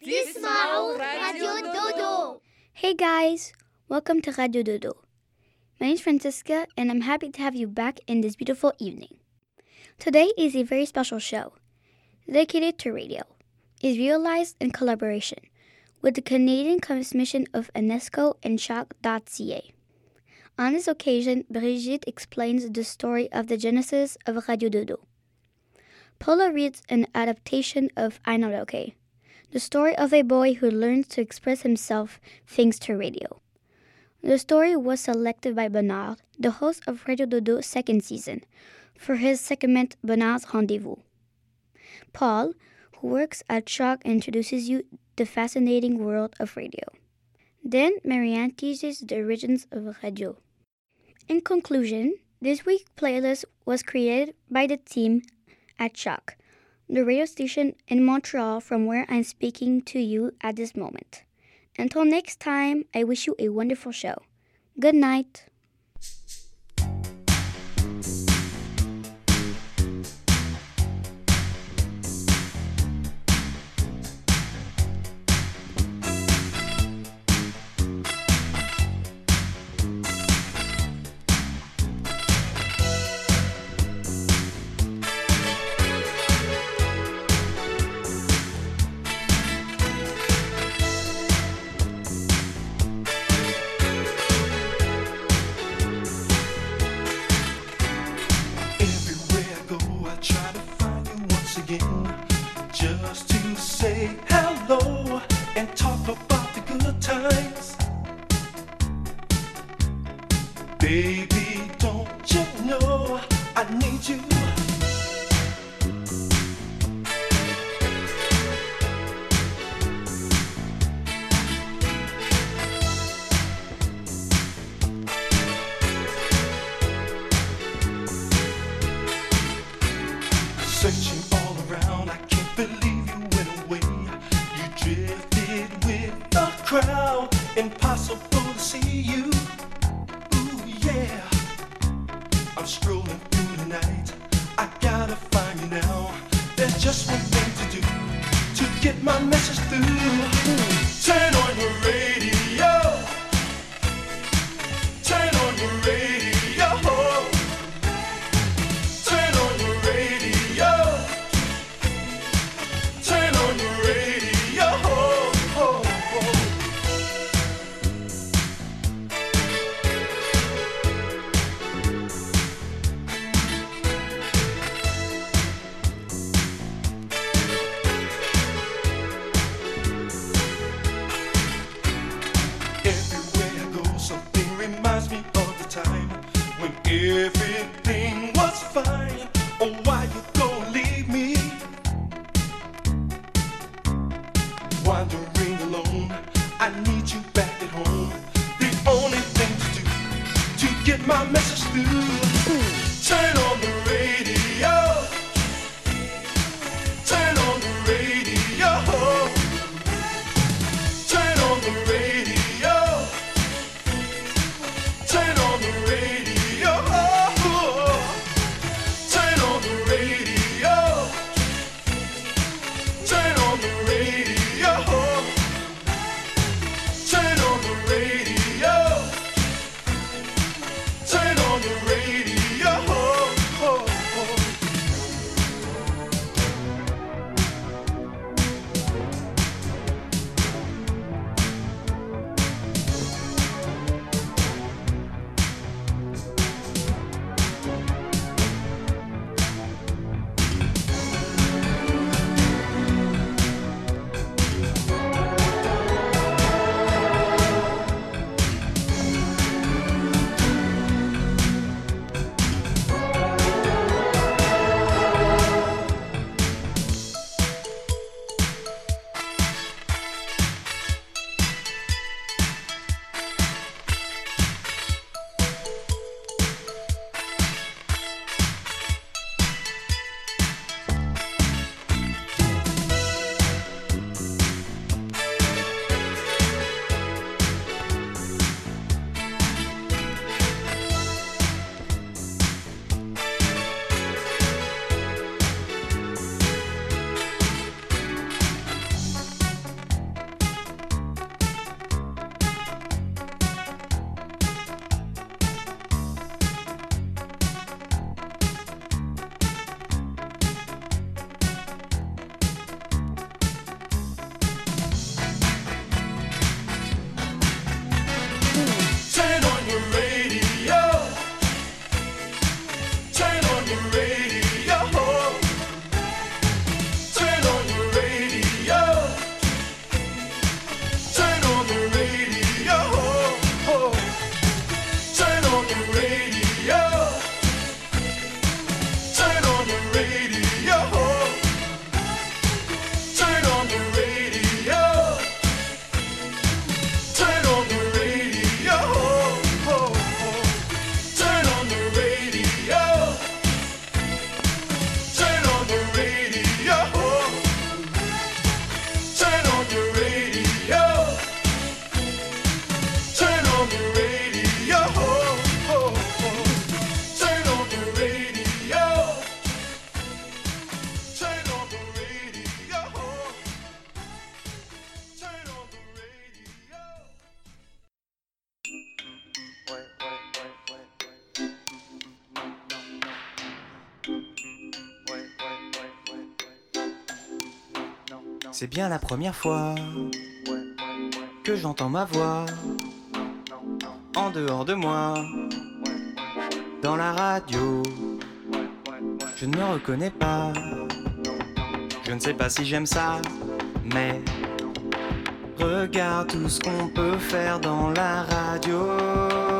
تسمعوا Radio Dodo. Hey guys, welcome to Radio Dodo. My name is Francisca and I'm happy to have you back in this beautiful evening. Today is a very special show dedicated to radio. Is realized in collaboration with the Canadian Commission of UNESCO and CHOQ.ca. On this occasion, Brigitte explains the story of the genesis of Radio Dodo. Paula reads an adaptation of Aina Loke, the story of a boy who learns to express himself thanks to radio. The story was selected by Bernard, the host of Radio Dodo second season, for his segment Bernard's Rendezvous. Paul, who works at CHOQ, introduces you the fascinating world of radio. Then Marianne teaches the origins of radio. In conclusion, this week's playlist was created by the team at CHOQ, the radio station in Montreal from where I'm speaking to you at this moment. Until next time, I wish you a wonderful show. Good night. Get my message through. C'est bien la première fois que j'entends ma voix en dehors de moi, dans la radio. Je ne me reconnais pas, je ne sais pas si j'aime ça, mais regarde tout ce qu'on peut faire dans la radio.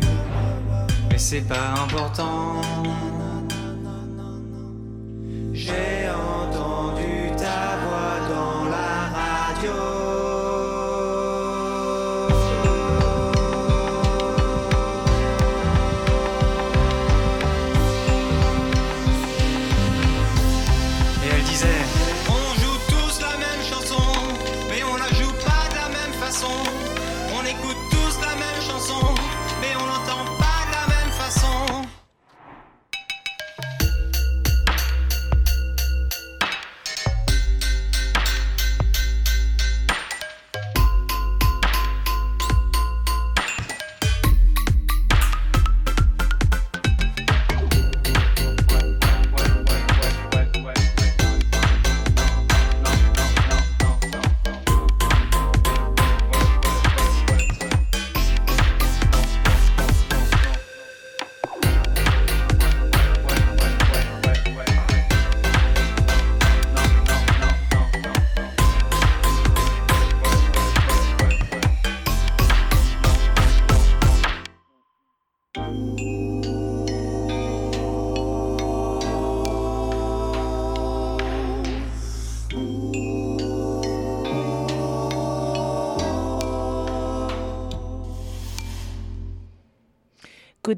C'est pas important.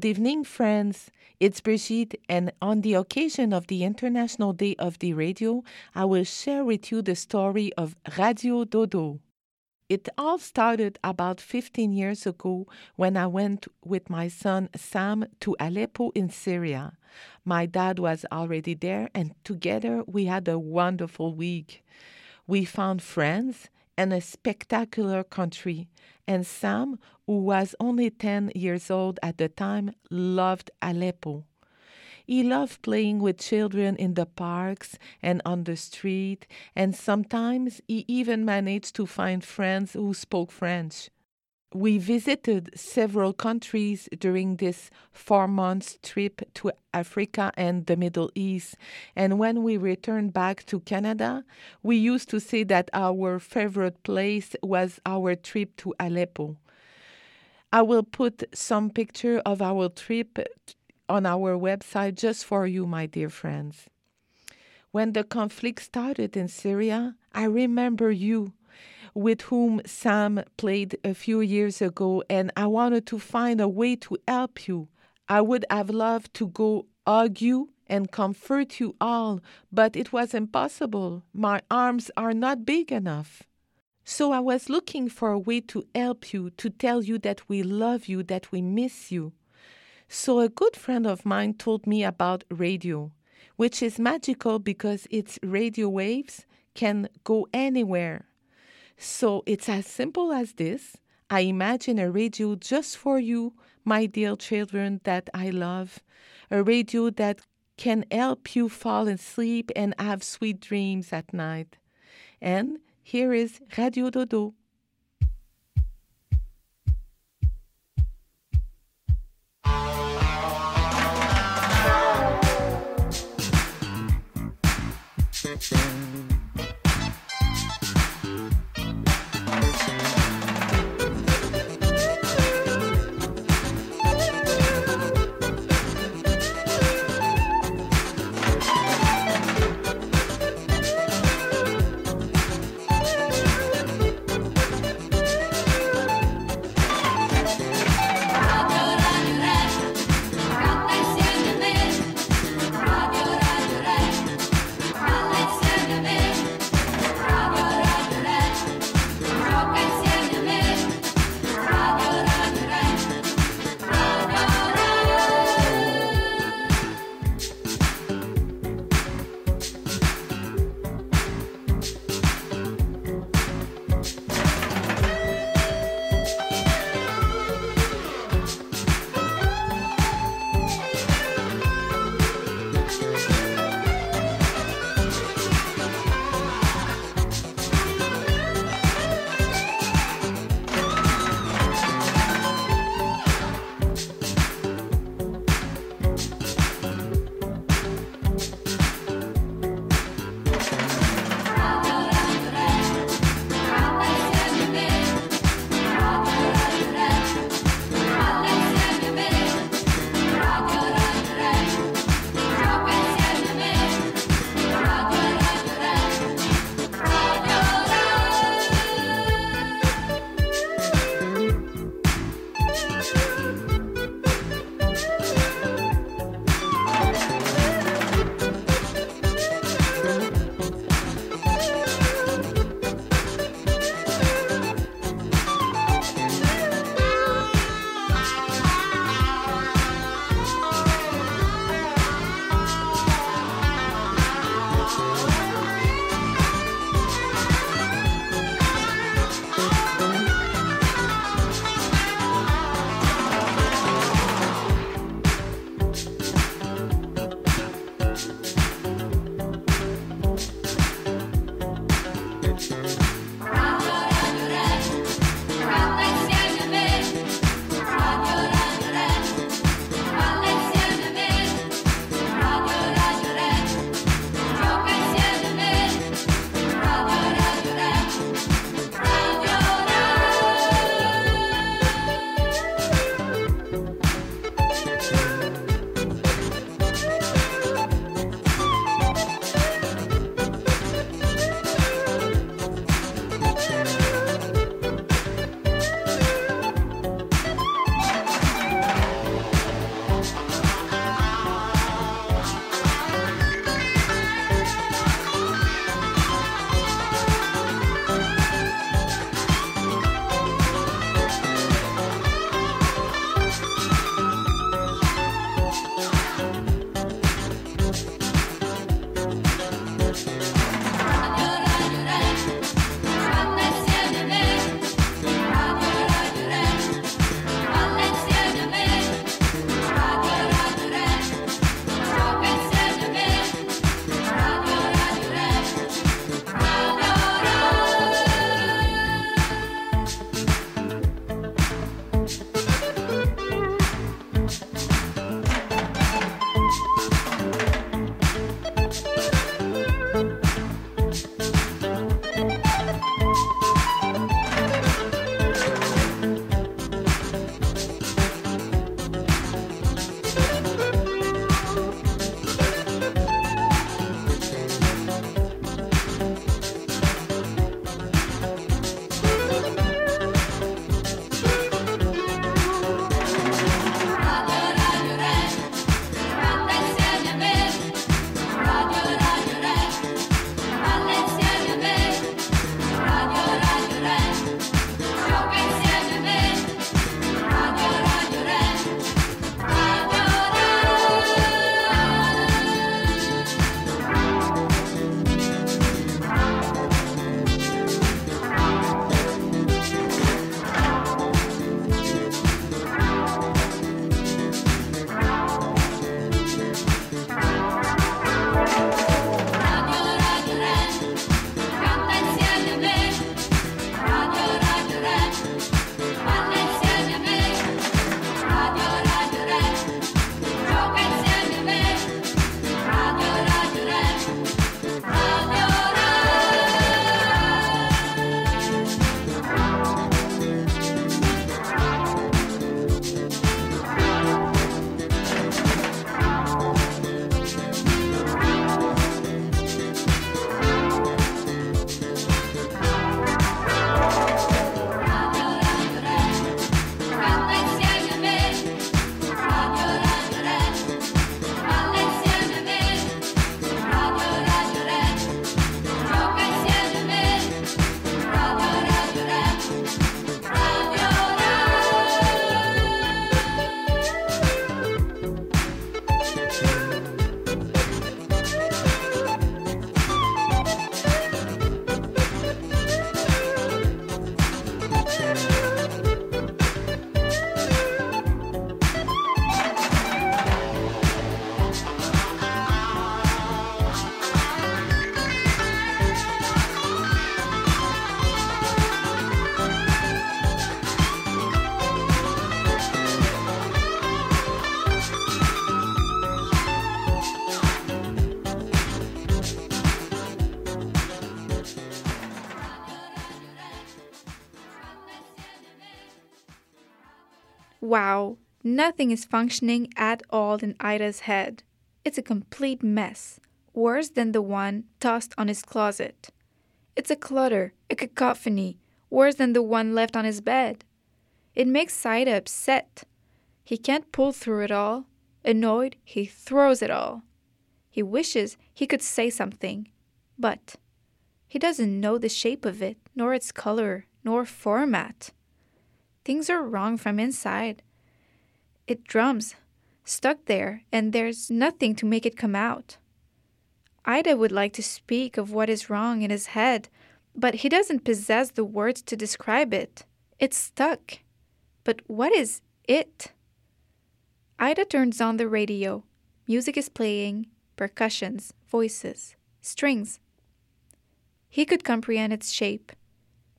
Good evening, friends. It's Brigitte, and on the occasion of the International Day of the Radio, I will share with you the story of Radio Dodo. It all started about 15 years ago when I went with my son Sam to Aleppo in Syria. My dad was already there, and together we had a wonderful week. We found friends and a spectacular country, and Sam, who was only 10 years old at the time, loved Aleppo. He loved playing with children in the parks and on the street, and sometimes he even managed to find friends who spoke French. We visited several countries during this four months trip to Africa and the Middle East. And when we returned back to Canada, we used to say that our favorite place was our trip to Aleppo. I will put some picture of our trip on our website just for you, my dear friends. When the conflict started in Syria, I remember you with whom Sam played a few years ago, and I wanted to find a way to help you. I would have loved to go hug you and comfort you all, but it was impossible. My arms are not big enough. So I was looking for a way to help you, to tell you that we love you, that we miss you. So a good friend of mine told me about radio, which is magical because its radio waves can go anywhere. So it's as simple as this. I imagine a radio just for you, my dear children that I love, a radio that can help you fall asleep and have sweet dreams at night. And here is Radio Dodo. Wow, nothing is functioning at all in Ida's head. It's a complete mess, worse than the one tossed on his closet. It's a clutter, a cacophony, worse than the one left on his bed. It makes Ida upset. He can't pull through it all. Annoyed, he throws it all. He wishes he could say something, but he doesn't know the shape of it, nor its color, nor format. Things are wrong from inside. It drums, stuck there, and there's nothing to make it come out. Ida would like to speak of what is wrong in his head, but he doesn't possess the words to describe it. It's stuck. But what is it? Ida turns on the radio. Music is playing, percussions, voices, strings. He could comprehend its shape,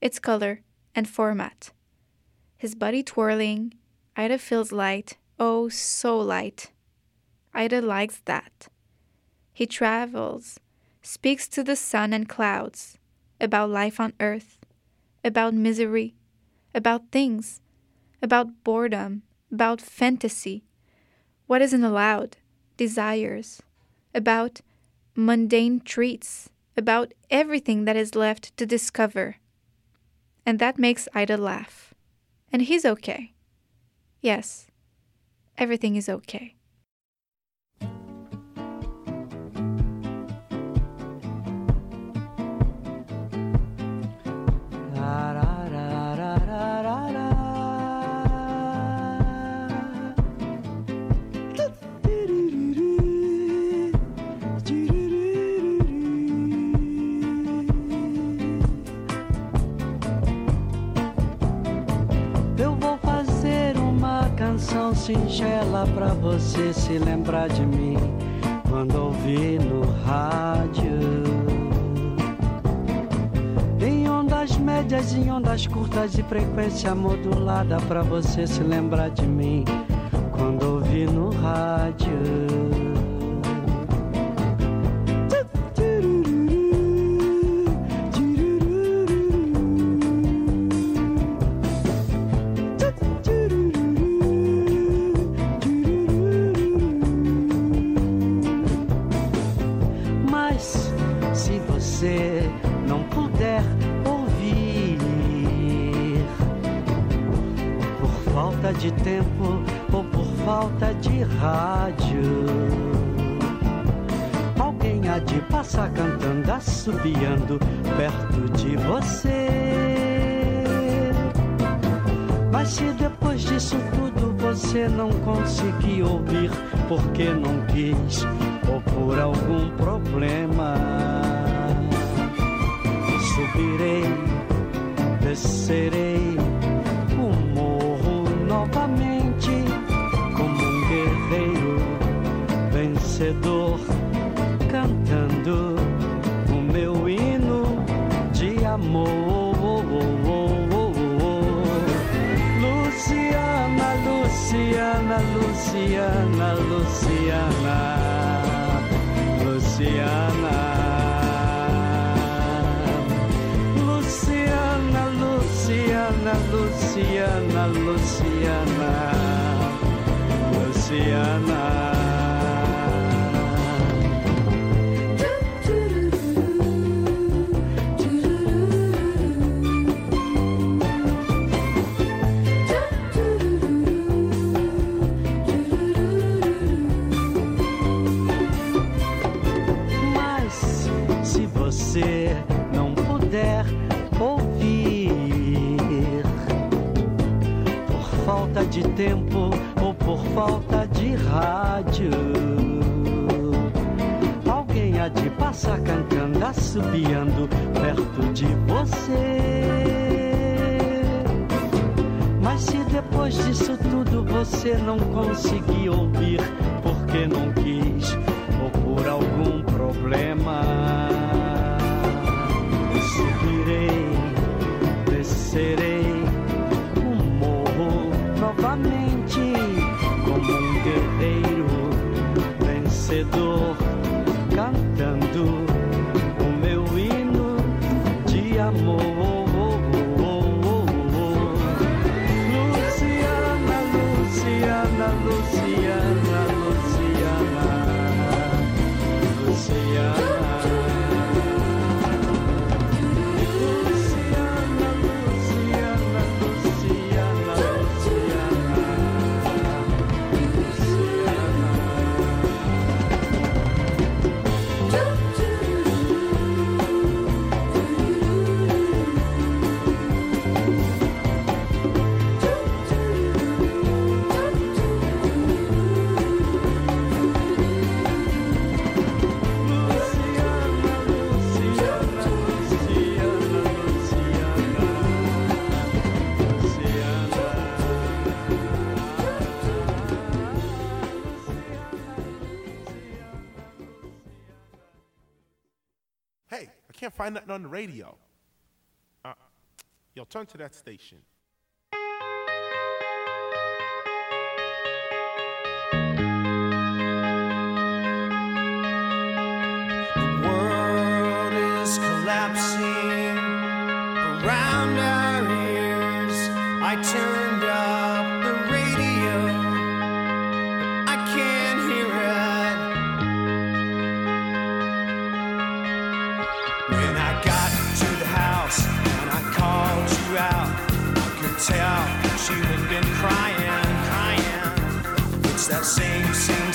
its color, and format. His body twirling, Ida feels light, oh, so light. Ida likes that. He travels, speaks to the sun and clouds about life on earth, about misery, about things, about boredom, about fantasy, what isn't allowed, desires, about mundane treats, about everything that is left to discover. And that makes Ida laugh. And he's okay. Yes, everything is okay. Pra você se lembrar de mim quando ouvir no rádio. Em ondas médias, em ondas curtas e frequência modulada pra você se lembrar de mim quando ouvir no rádio. Vencedor, cantando o meu hino de amor. Luciana, Luciana, Luciana, Luciana, Luciana. Luciana, Luciana, Luciana, Luciana, Luciana. Passar cantando, assobiando perto de você. depois disso tudo você não conseguiu ouvir porque não quis ou por algum problema. Subirei, descerei find nothing on the radio. Uh, yo, turn to that station. world is collapsing around our ears. I turned up tell you had been crying, crying. It's that same, same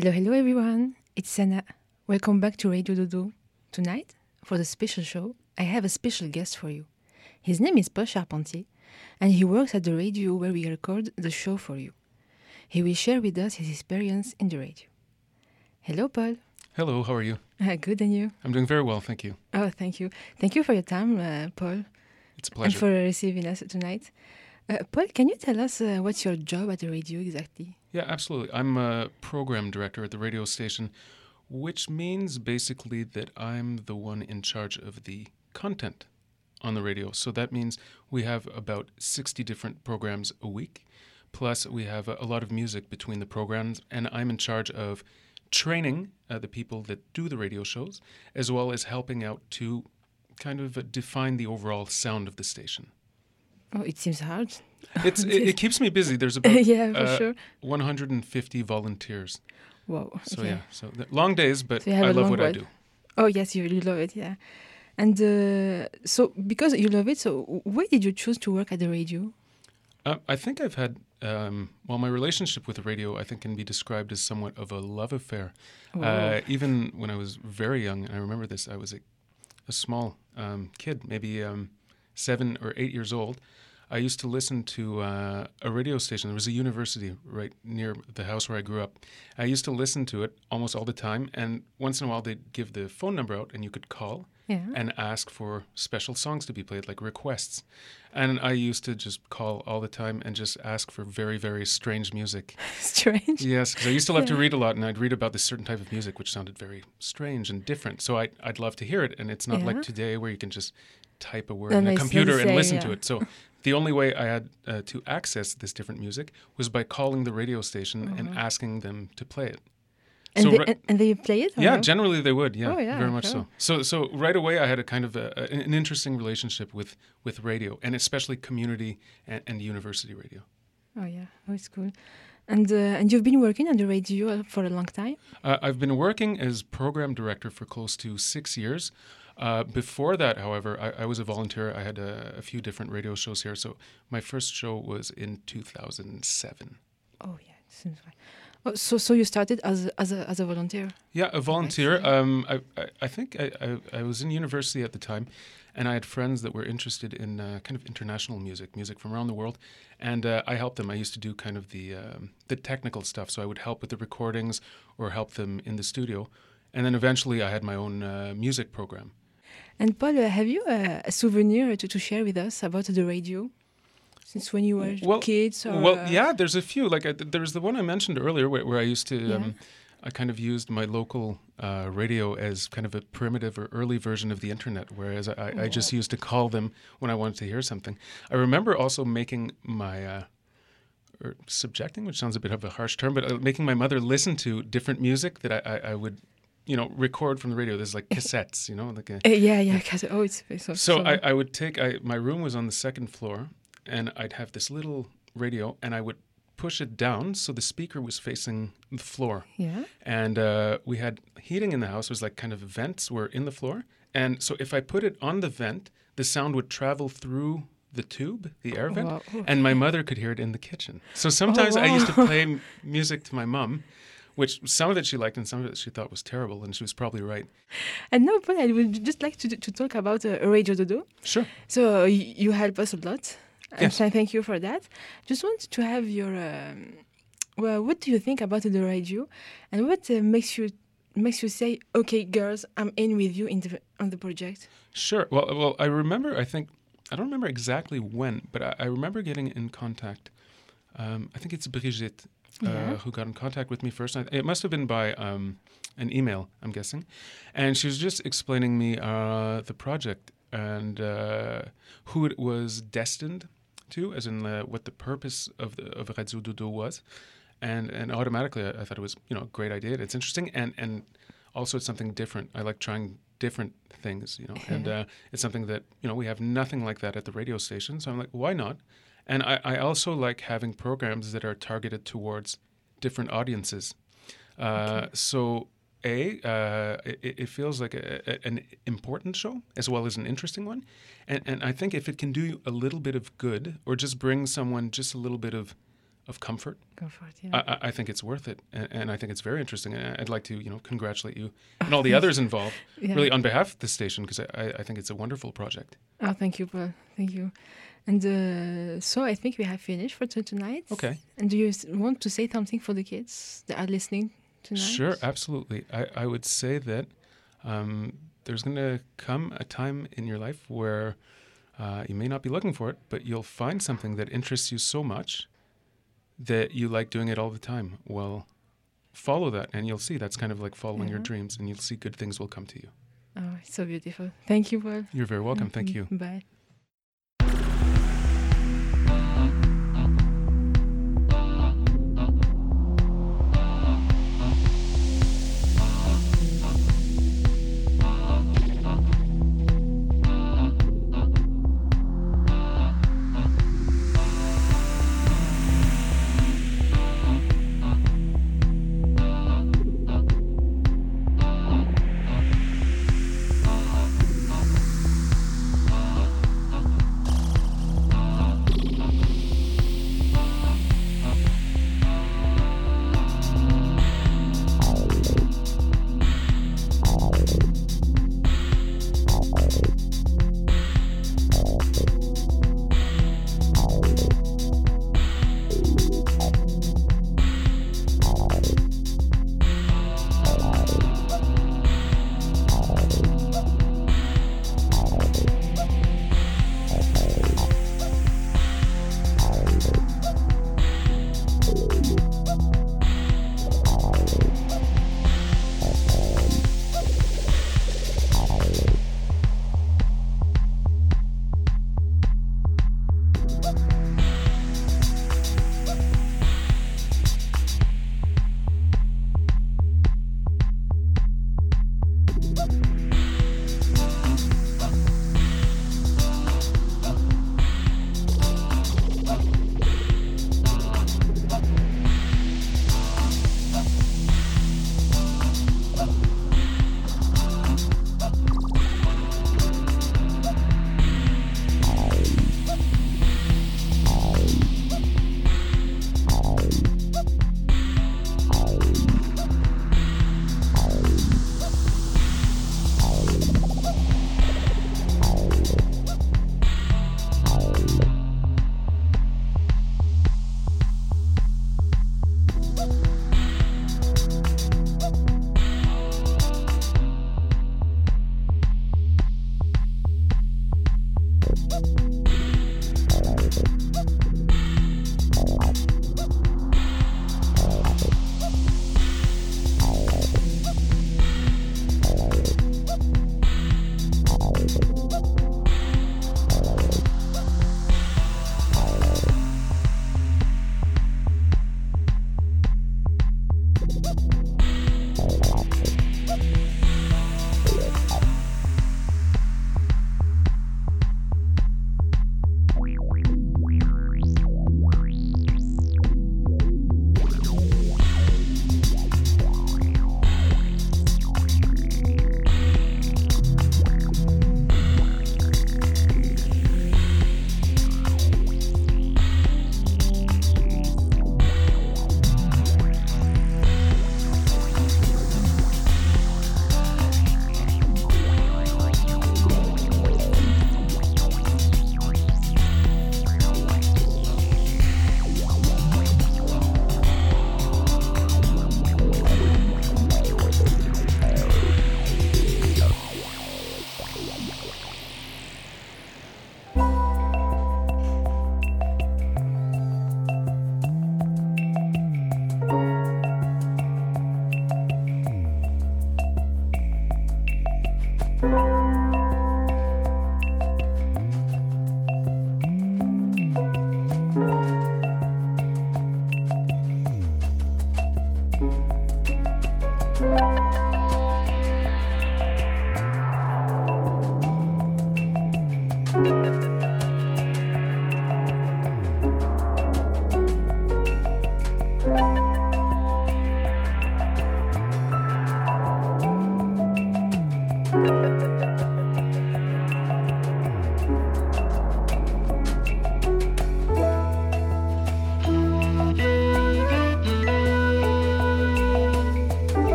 Hello, hello everyone. It's Sana. Welcome back to Radio Dodo. Tonight, for the special show, I have a special guest for you. His name is Paul Charpentier, and he works at the radio where we record the show for you. He will share with us his experience in the radio. Hello, Paul. Hello, how are you? Uh, good, and you? I'm doing very well, thank you. Oh, thank you. Thank you for your time, uh, Paul. It's a pleasure. And for receiving us tonight. Uh, Paul, can you tell us uh, what's your job at the radio exactly? Yeah, absolutely. I'm a program director at the radio station, which means basically that I'm the one in charge of the content on the radio. So that means we have about 60 different programs a week. Plus, we have a, lot of music between the programs, and I'm in charge of training uh, the people that do the radio shows, as well as helping out to kind of define the overall sound of the station. Oh, it seems hard. It's it, it keeps me busy. There's about Yeah, for uh, sure. 150 volunteers. Wow. So okay. yeah, so th- long days, but So I love what I do. Oh yes, you, really love it, yeah. And uh, so because you love it, so why did you choose to work at the radio? Uh, I think I've had um, well, my relationship with the radio I think can be described as somewhat of a love affair. Uh, even when I was very young, and I remember this, I was a, a small um, kid, maybe um, seven or eight years old. I used to listen to uh, a radio station. There was a university right near the house where I grew up. I used to listen to it almost all the time, and once in a while they'd give the phone number out, and you could call Yeah. and ask for special songs to be played, like requests. And I used to just call all the time and just ask for very, very strange music. Strange. Yes, because I used to love to read a lot, and I'd read about this certain type of music which sounded very strange and different. So I, I'd love to hear it, and it's not Yeah. like today where you can just type a word No, in a computer and listen to it. So the only way I had uh, to access this different music was by calling the radio station and Uh-huh. asking them to play it. And, So they, and, and they play it? yeah, no? generally they would. Yeah, Oh, yeah, very much so. So, so right away, I had a kind of a, a- an interesting relationship with with radio, and especially community and, and university radio. Oh yeah, oh it's cool. And uh, and you've been working on the radio for a long time. Uh, I've been working as program director for close to six years. Uh, before that, however, I, I was a volunteer. I had a, a few different radio shows here. So my first show was in 2007. Oh yeah, it seems right. Oh, so so you started as a, as a as a volunteer. Yeah, a volunteer. Um, I, I, I think I, I, I was in university at the time, and I had friends that were interested in uh, kind of international music, music from around the world, and uh, I helped them. I used to do kind of the um, the technical stuff, so I would help with the recordings or help them in the studio, and then eventually I had my own uh, music program. And Paul, uh, have you uh, a souvenir to, to share with us about the radio? Since when you were kids? Or, well, uh, yeah, there's a few. Like I, there's the one I mentioned earlier, where, where I used to, Yeah. um, I kind of used my local uh, radio as kind of a primitive or early version of the internet, whereas I, I just used to call them when I wanted to hear something. I remember also making my. Uh, or subjecting, which sounds a bit of a harsh term, but uh, making my mother listen to different music that I, I, I would, you know, record from the radio. There's like cassettes, you know, like a, Uh, yeah, cassette. oh, it's it's so. so I, I would take I my room was on the second floor and I'd have this little radio and I would push it down so the speaker was facing the floor. Yeah. And uh, we had heating in the house. It was like kind of vents were in the floor. And so if I put it on the vent, the sound would travel through the tube, the air vent, Wow. and my mother could hear it in the kitchen. So sometimes I used to play m- music to my mom, which some of it she liked and some of it she thought was terrible, and she was probably right. And now, Paul, I would just like to to talk about uh, Radio Dodo. Sure. So uh, you help us a lot. And Yes. so thank you for that. Just want to have your. Um, well, what do you think about the radio, and what uh, makes you makes you say, "Okay, girls, I'm in with you in the on the project." Sure. Well, well, I remember. I think I don't remember exactly when, but I, I remember getting in contact. Um, I think it's Brigitte uh, Yeah. who got in contact with me first. It must have been by um, an email, I'm guessing, and she was just explaining me uh, the project and uh, who it was destined to, as in uh, what the purpose of the of Radio Dodo was, and and automatically I, I thought it was you know a great idea. It's interesting and and also it's something different. I like trying different things, you know, and uh, it's something that you know we have nothing like that at the radio station. So I'm like, why not? And I, I also like having programs that are targeted towards different audiences. Uh, So a uh, it, it feels like a, a, an important show as well as an interesting one, and and I think if it can do a little bit of good or just bring someone just a little bit of of comfort, Comfort, yeah. I, I- think it's worth it, and, and I think it's very interesting. And I'd like to, you know, congratulate you and all the others involved, Yeah. really on behalf of the station, because I, I- I think it's a wonderful project. Oh, thank you, Paul. Thank you. And uh, so I think we have finished for tonight. Okay. And do you want to say something for the kids that are listening tonight? Sure, absolutely. I, I would say that um, there's going to come a time in your life where uh, you may not be looking for it, but you'll find something that interests you so much that you like doing it all the time. Well, follow that, and you'll see that's kind of like following your dreams, and you'll see good things will come to you. Oh, it's so beautiful. Thank you, Paul. You're very welcome. Thank Mhm. you. Bye.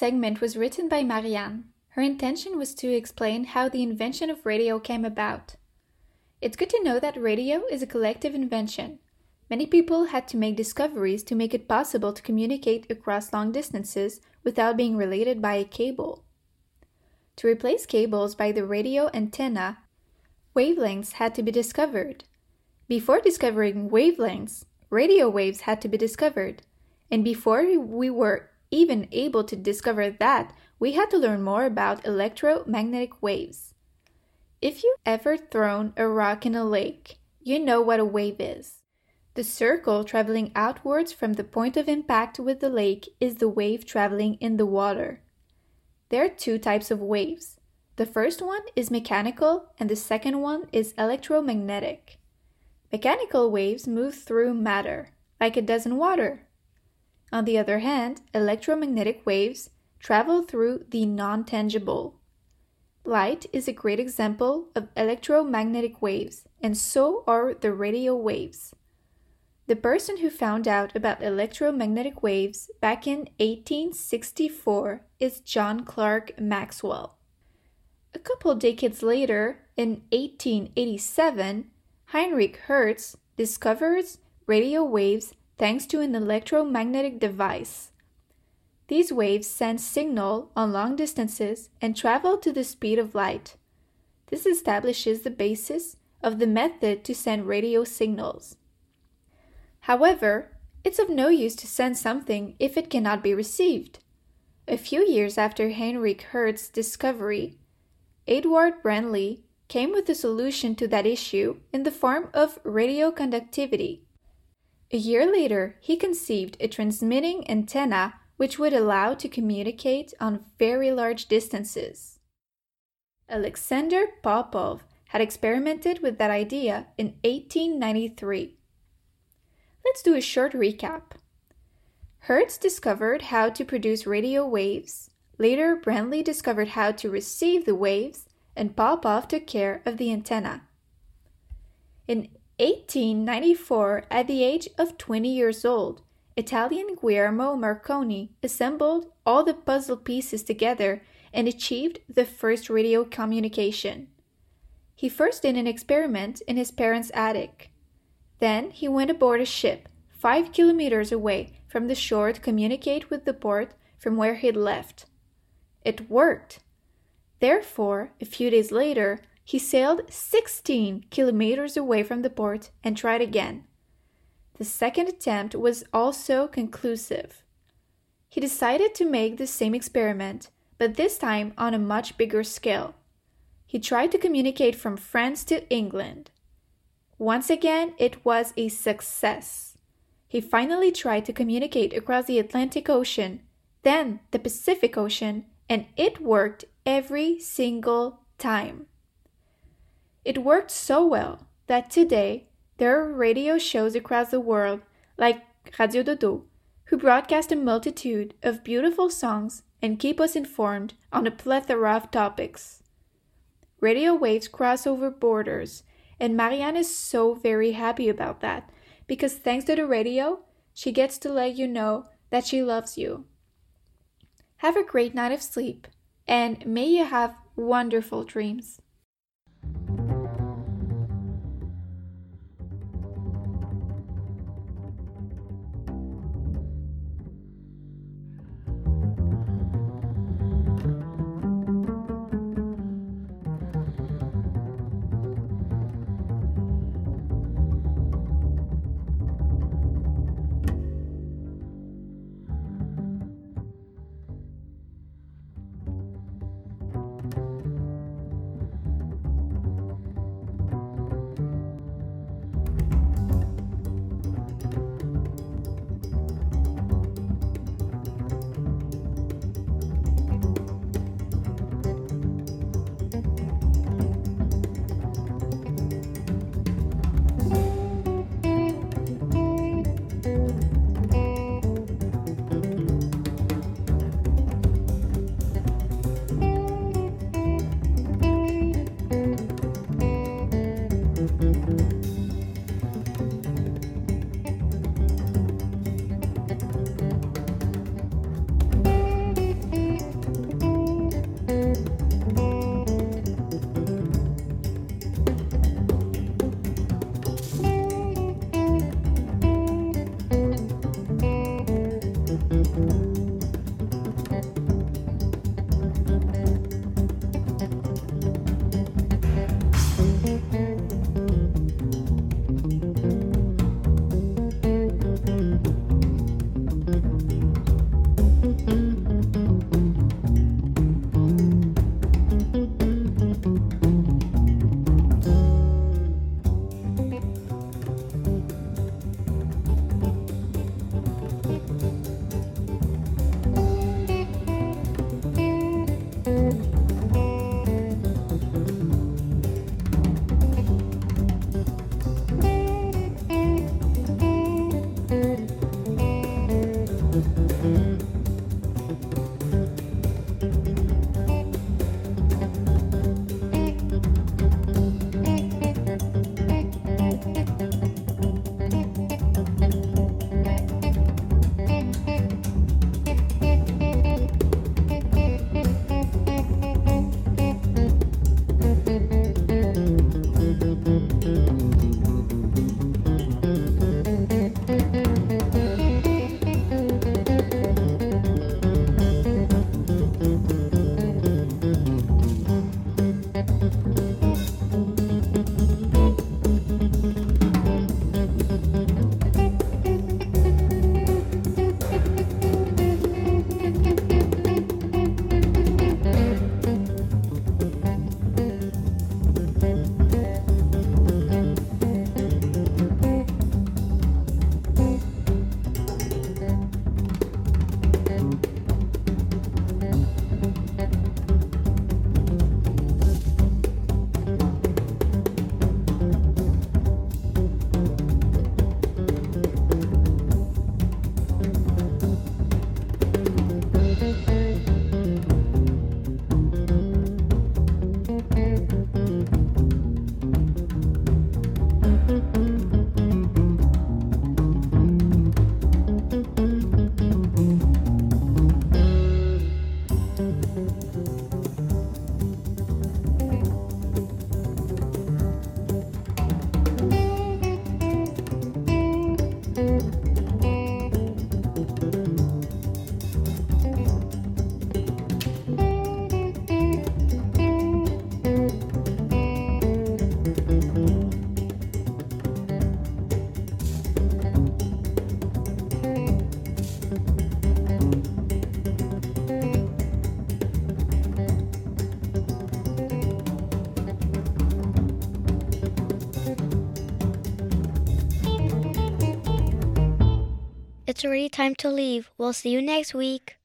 Segment was written by Marianne. Her intention was to explain how the invention of radio came about. It's good to know that radio is a collective invention. Many people had to make discoveries to make it possible to communicate across long distances without being related by a cable. To replace cables by the radio antenna, wavelengths had to be discovered. Before discovering wavelengths, radio waves had to be discovered. And before we were even able to discover that, we had to learn more about electromagnetic waves. If you've ever thrown a rock in a lake, you know what a wave is. The circle traveling outwards from the point of impact with the lake is the wave traveling in the water. There are two types of waves. The first one is mechanical and the second one is electromagnetic. Mechanical waves move through matter, like it does in water. On the other hand, electromagnetic waves travel through the non tangible. Light is a great example of electromagnetic waves, and so are the radio waves. The person who found out about electromagnetic waves back in 1864 is John Clerk Maxwell. A couple decades later, in 1887, Heinrich Hertz discovers radio waves thanks to an electromagnetic device. These waves send signal on long distances and travel to the speed of light. This establishes the basis of the method to send radio signals. However, it's of no use to send something if it cannot be received. A few years after Heinrich Hertz's discovery, Edward Branly came with a solution to that issue in the form of radio conductivity. A year later, he conceived a transmitting antenna which would allow to communicate on very large distances. Alexander Popov had experimented with that idea in 1893. Let's do a short recap. Hertz discovered how to produce radio waves. Later, Branly discovered how to receive the waves, and Popov took care of the antenna. In 1894, at the age of 20 years old, Italian Guillermo Marconi assembled all the puzzle pieces together and achieved the first radio communication. He first did an experiment in his parents' attic. Then he went aboard a ship five kilometers away from the shore to communicate with the port from where he'd left. It worked. Therefore, a few days later, he sailed 16 kilometers away from the port and tried again. The second attempt was also conclusive. He decided to make the same experiment, but this time on a much bigger scale. He tried to communicate from France to England. Once again, it was a success. He finally tried to communicate across the Atlantic Ocean, then the Pacific Ocean, and it worked every single time. It worked so well that today there are radio shows across the world, like Radio Dodo, who broadcast a multitude of beautiful songs and keep us informed on a plethora of topics. Radio waves cross over borders, and Marianne is so very happy about that because thanks to the radio, she gets to let you know that she loves you. Have a great night of sleep, and may you have wonderful dreams. Time to leave. We'll see you next week.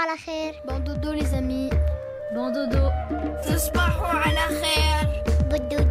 على خير. Bon dodo les amis. Bon dodo. تصبحوا على خير. Bon dodo les amis.